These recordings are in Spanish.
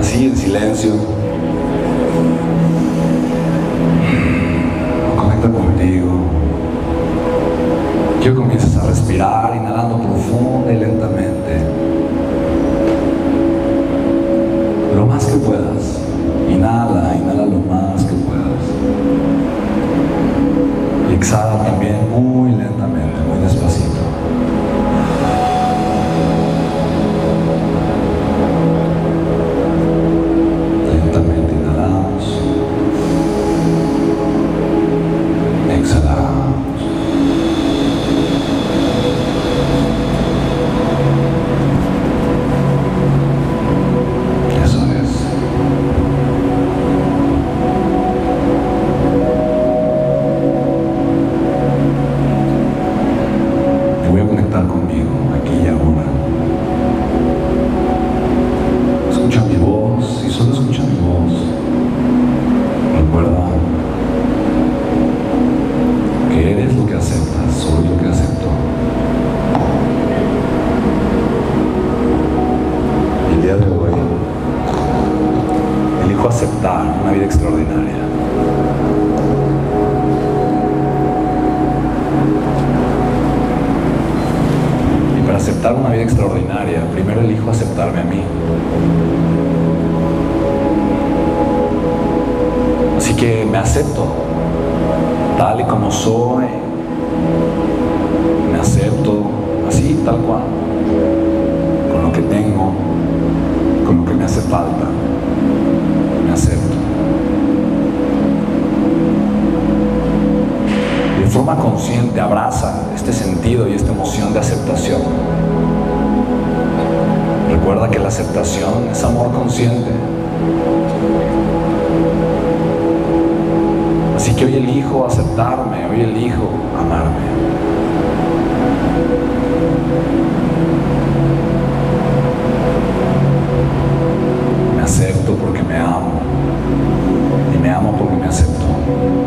así en silencio. Conecta contigo. Quiero que comiences a respirar, inhalando profunda y lentamente. Lo más que puedas. Inhala, inhala lo más que puedas. Y exhala también muy lentamente, muy despacito. Soy. Me acepto así, tal cual. Con lo que tengo, con lo que me hace falta. Me acepto. De forma consciente abraza este sentido y esta emoción de aceptación. Recuerda que la aceptación es amor consciente. Así que hoy elijo aceptarme, elijo amarme. Me acepto porque me amo y me amo porque me acepto.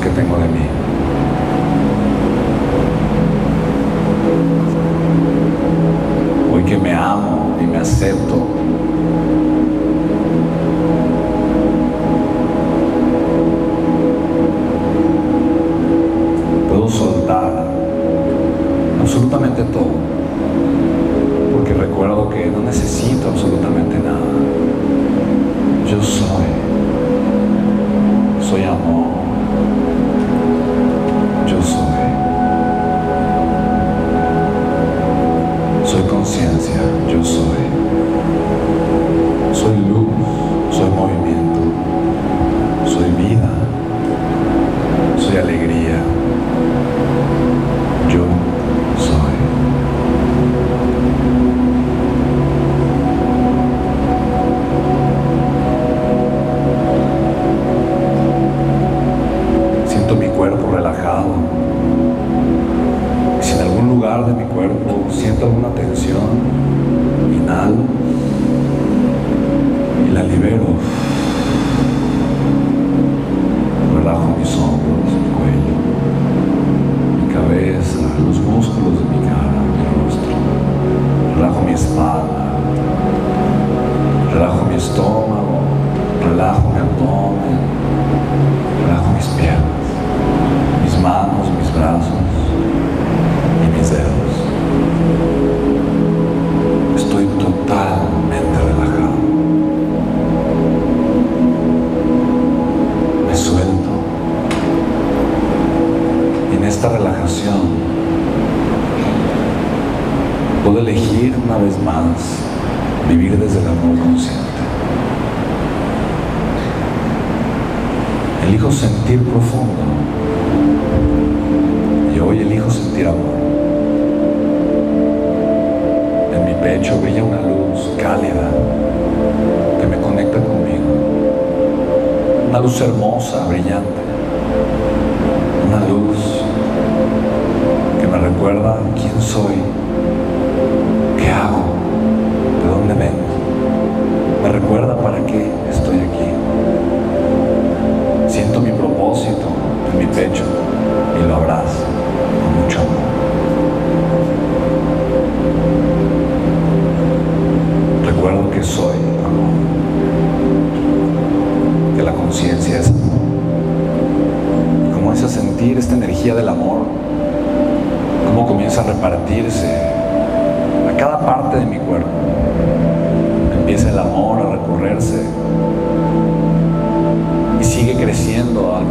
Que tengo de mí. Hoy que me amo y me acepto, yo y esta relajación puedo elegir una vez más vivir desde el amor consciente. Elijo sentir profundo. Y hoy elijo sentir amor. pecho brilla una luz cálida que me conecta conmigo. Una luz hermosa, brillante. Una luz me recuerda quién soy,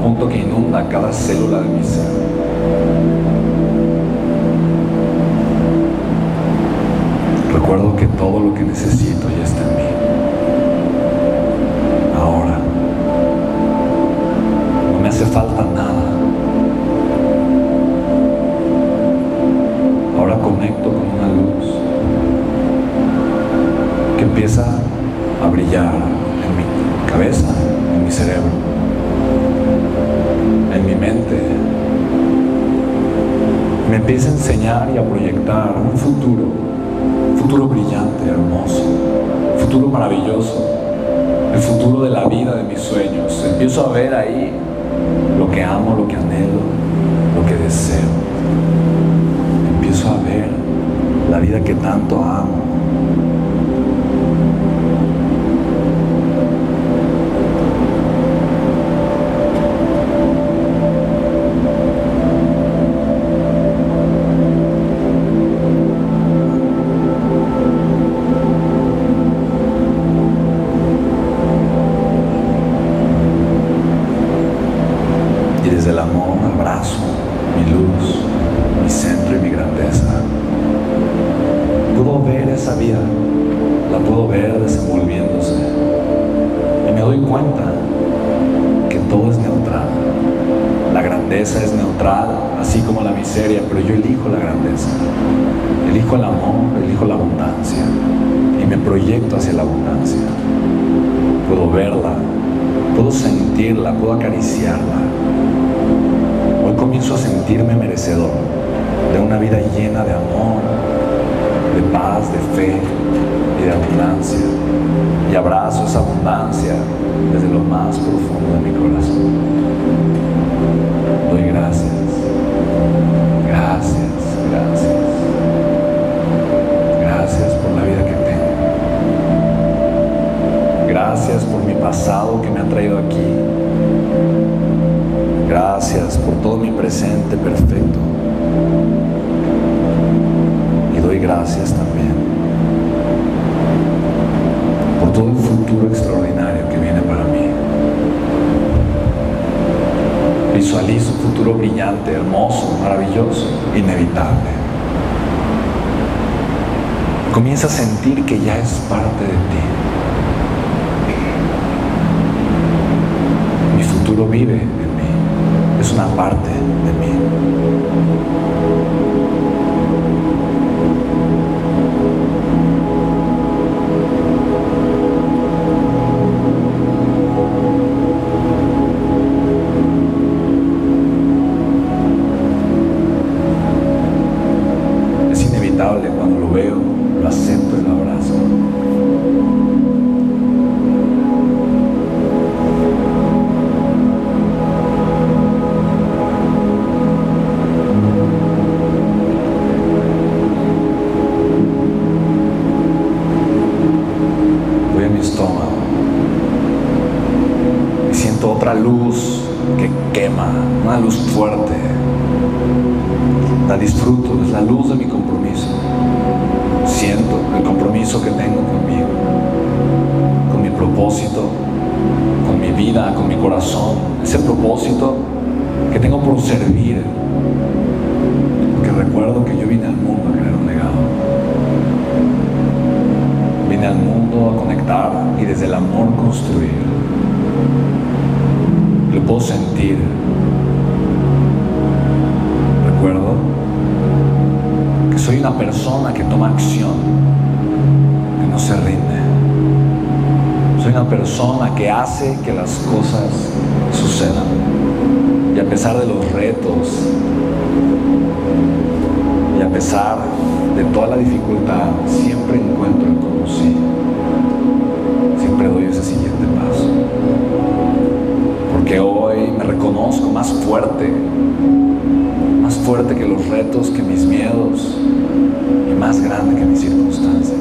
punto que inunda cada célula de mi ser. Me empieza a enseñar y a proyectar un futuro, un futuro brillante, hermoso, futuro maravilloso, el futuro de la vida de mis sueños. Empiezo a ver ahí lo que amo, lo que anhelo, lo que deseo. Empiezo a ver la vida que tanto amo. Puedo verla, puedo sentirla, puedo acariciarla. Hoy comienzo a sentirme merecedor de una vida llena de amor, de paz, de fe y de abundancia. Y abrazo esa abundancia desde lo más profundo de mi corazón. Doy gracias, gracias, mi pasado que me ha traído aquí. Gracias por todo mi presente perfecto. Y doy gracias también por todo el futuro extraordinario que viene para mí. Visualizo un futuro brillante, hermoso, maravilloso, inevitable. Comienza a sentir que ya es parte de ti. Mi futuro vive en mí, es una parte de mí. Siento otra luz que quema, una luz fuerte. La disfruto, es la luz de mi compromiso. Siento el compromiso que tengo conmigo, con mi propósito, con mi vida, con mi corazón. Ese propósito que tengo por servir. Porque recuerdo que yo vine al mundo a crear un legado. Vine al mundo a conectar y desde el amor construir. Lo puedo sentir. Recuerdo que soy una persona que toma acción no se rinde. Soy una persona que hace que las cosas sucedan. Y a pesar de los retos, y a pesar de toda la dificultad, siempre encuentro el cómo reconozco más fuerte, más fuerte que los retos, que mis miedos y más grande que mis circunstancias.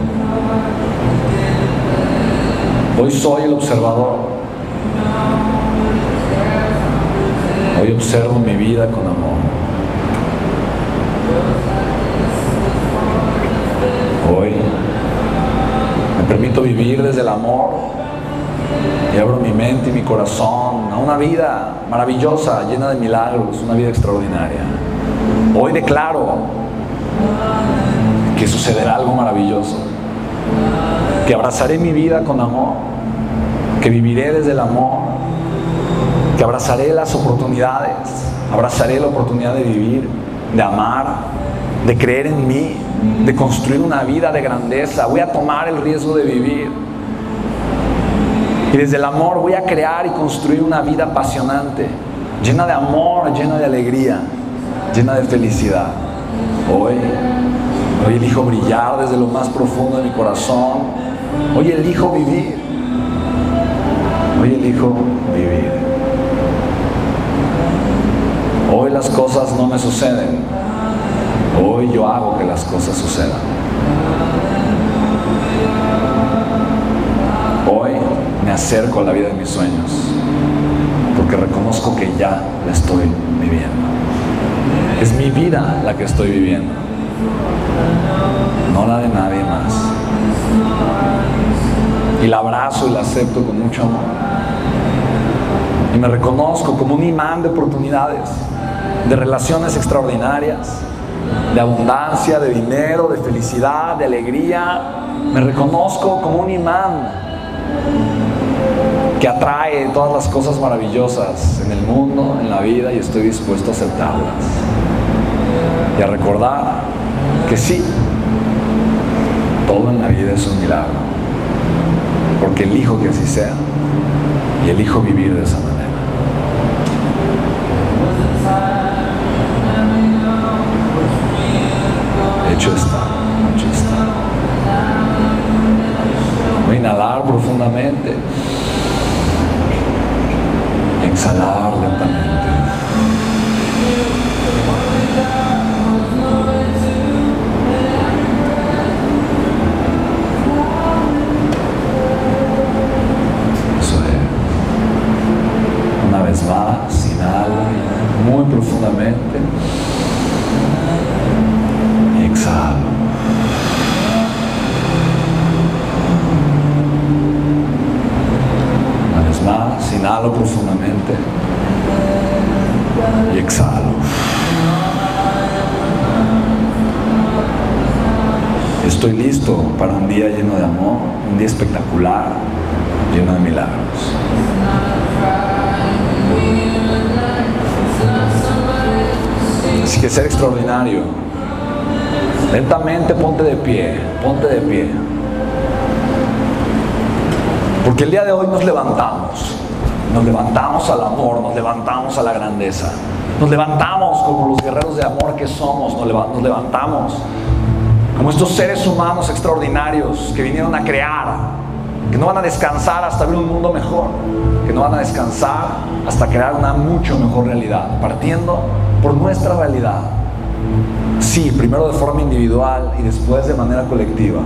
Hoy soy el observador. Hoy observo mi vida con amor. Hoy me permito vivir desde el amor y abro mi mente y mi corazón a una vida maravillosa, llena de milagros, una vida extraordinaria. Hoy declaro que sucederá algo maravilloso, que abrazaré mi vida con amor, que viviré desde el amor, que abrazaré las oportunidades, abrazaré la oportunidad de vivir, de amar, de creer en mí, de construir una vida de grandeza. Voy a tomar el riesgo de vivir y desde el amor voy a crear y construir una vida apasionante, llena de amor, llena de alegría, llena de felicidad. Hoy, hoy elijo brillar desde lo más profundo de mi corazón. Hoy elijo vivir. Elijo vivir. Hoy las cosas no me suceden. Hoy yo hago que las cosas sucedan. Hoy me acerco a la vida de mis sueños, porque reconozco que ya la estoy viviendo. Es mi vida la que estoy viviendo, no la de nadie más. Y la abrazo y la acepto con mucho amor. Y me reconozco como un imán de oportunidades, de relaciones extraordinarias, de abundancia, de dinero, de felicidad, de alegría. Me reconozco como un imán que atrae todas las cosas maravillosas en el mundo, en la vida, y estoy dispuesto a aceptarlas. Y a recordar que sí, todo en la vida es un milagro, porque elijo que así sea, y elijo vivir de esa manera. Hecho está, hecho está. Voy a inhalar profundamente exhalar lentamente. Eso es. Una vez más, inhala muy profundamente. Y exhala. Una vez vez más, inhalo profundamente y exhalo. Estoy listo para un día lleno de amor, un día espectacular, lleno de milagros. Así que ser extraordinario. Lentamente ponte de pie, ponte de pie. Porque el día de hoy nos levantamos, nos levantamos al amor, nos levantamos a la grandeza, nos levantamos como los guerreros de amor que somos, nos levantamos como estos seres humanos extraordinarios que vinieron a crear, que no van a descansar hasta ver un mundo mejor, que no van a descansar hasta crear una mucho mejor realidad, partiendo por nuestra realidad. Sí, primero de forma individual y después de manera colectiva.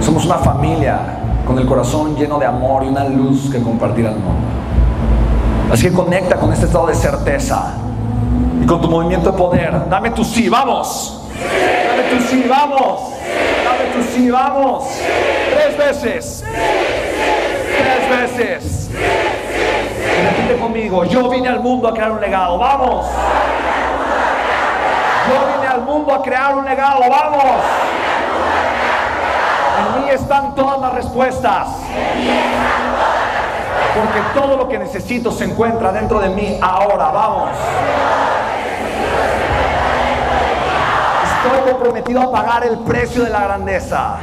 Somos una familia con el corazón lleno de amor y una luz que compartir al mundo. Así que conecta con este estado de certeza y con tu movimiento de poder. Dame tu sí, vamos. Dame tu sí, vamos. Dame tu sí, vamos. Tres veces. Tres veces. repite conmigo. Yo vine al mundo a crear un legado. Vamos. Yo vine al mundo a crear un legado. Vamos. En mí están todas las respuestas. Porque todo lo que necesito se encuentra dentro de mí ahora. Vamos. Estoy comprometido a pagar el precio de la grandeza.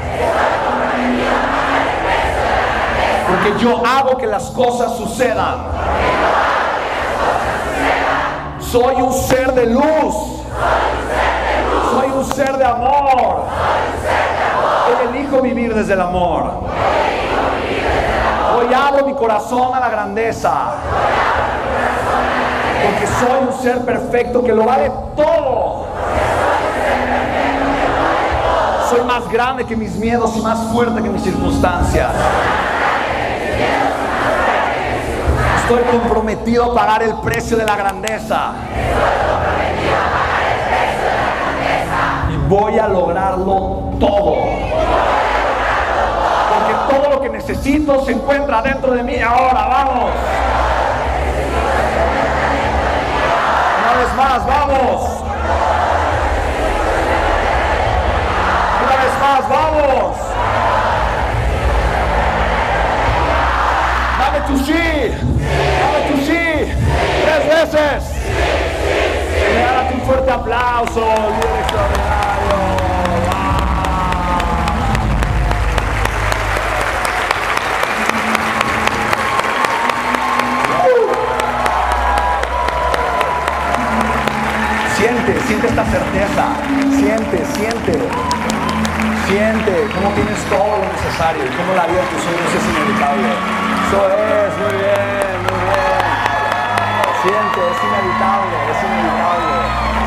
Porque yo hago que las cosas sucedan. Soy un ser de luz. Soy un ser de amor. Hoy elijo vivir desde el amor. Hoy abro mi corazón a la grandeza. Porque soy un ser perfecto que lo vale todo. Soy más grande que mis miedos y más fuerte que mis circunstancias. Estoy comprometido a pagar el precio de la grandeza. Y voy a lograrlo todo. Porque todo lo que necesito se encuentra dentro de mí ahora. Vamos. Una vez más, vamos. Una vez vamos. Dame tu sí. Dame tu sí. Tres veces. Regálate un fuerte aplauso, líder extraordinario. Siente, siente esta certeza. Siente, siente. Siente cómo tienes todo lo necesario y cómo la vida de tus sueños es inevitable. Eso es, muy bien, muy bien. Siente, es inevitable, es inevitable.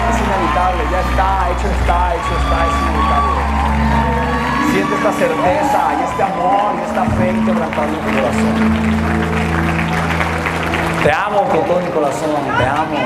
Es inevitable, ya está, hecho está, hecho está, es inevitable. Siente esta certeza y este amor y esta fe quebrantando tu corazón. Te amo con todo mi corazón, te amo.